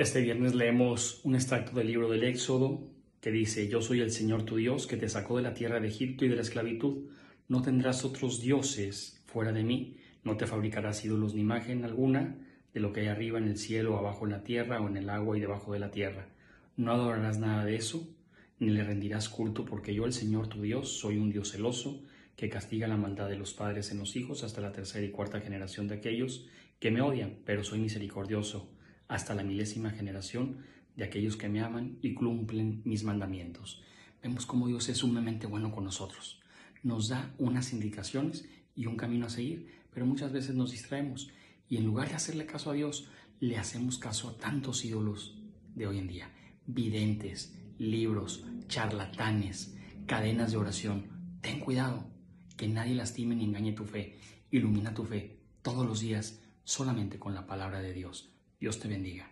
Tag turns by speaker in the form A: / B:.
A: Este viernes leemos un extracto del libro del Éxodo que dice, Yo soy el Señor tu Dios que te sacó de la tierra de Egipto y de la esclavitud. No tendrás otros dioses fuera de mí, no te fabricarás ídolos ni imagen alguna de lo que hay arriba en el cielo, abajo en la tierra o en el agua y debajo de la tierra. No adorarás nada de eso, ni le rendirás culto, porque yo, el Señor tu Dios, soy un Dios celoso, que castiga la maldad de los padres en los hijos hasta la tercera y cuarta generación de aquellos que me odian, pero soy misericordioso hasta la milésima generación de aquellos que me aman y cumplen mis mandamientos. Vemos cómo Dios es sumamente bueno con nosotros. Nos da unas indicaciones y un camino a seguir, pero muchas veces nos distraemos y en lugar de hacerle caso a Dios, le hacemos caso a tantos ídolos de hoy en día, videntes, libros, charlatanes, cadenas de oración. Ten cuidado, que nadie lastime ni engañe tu fe. Ilumina tu fe todos los días solamente con la palabra de Dios. Dios te bendiga.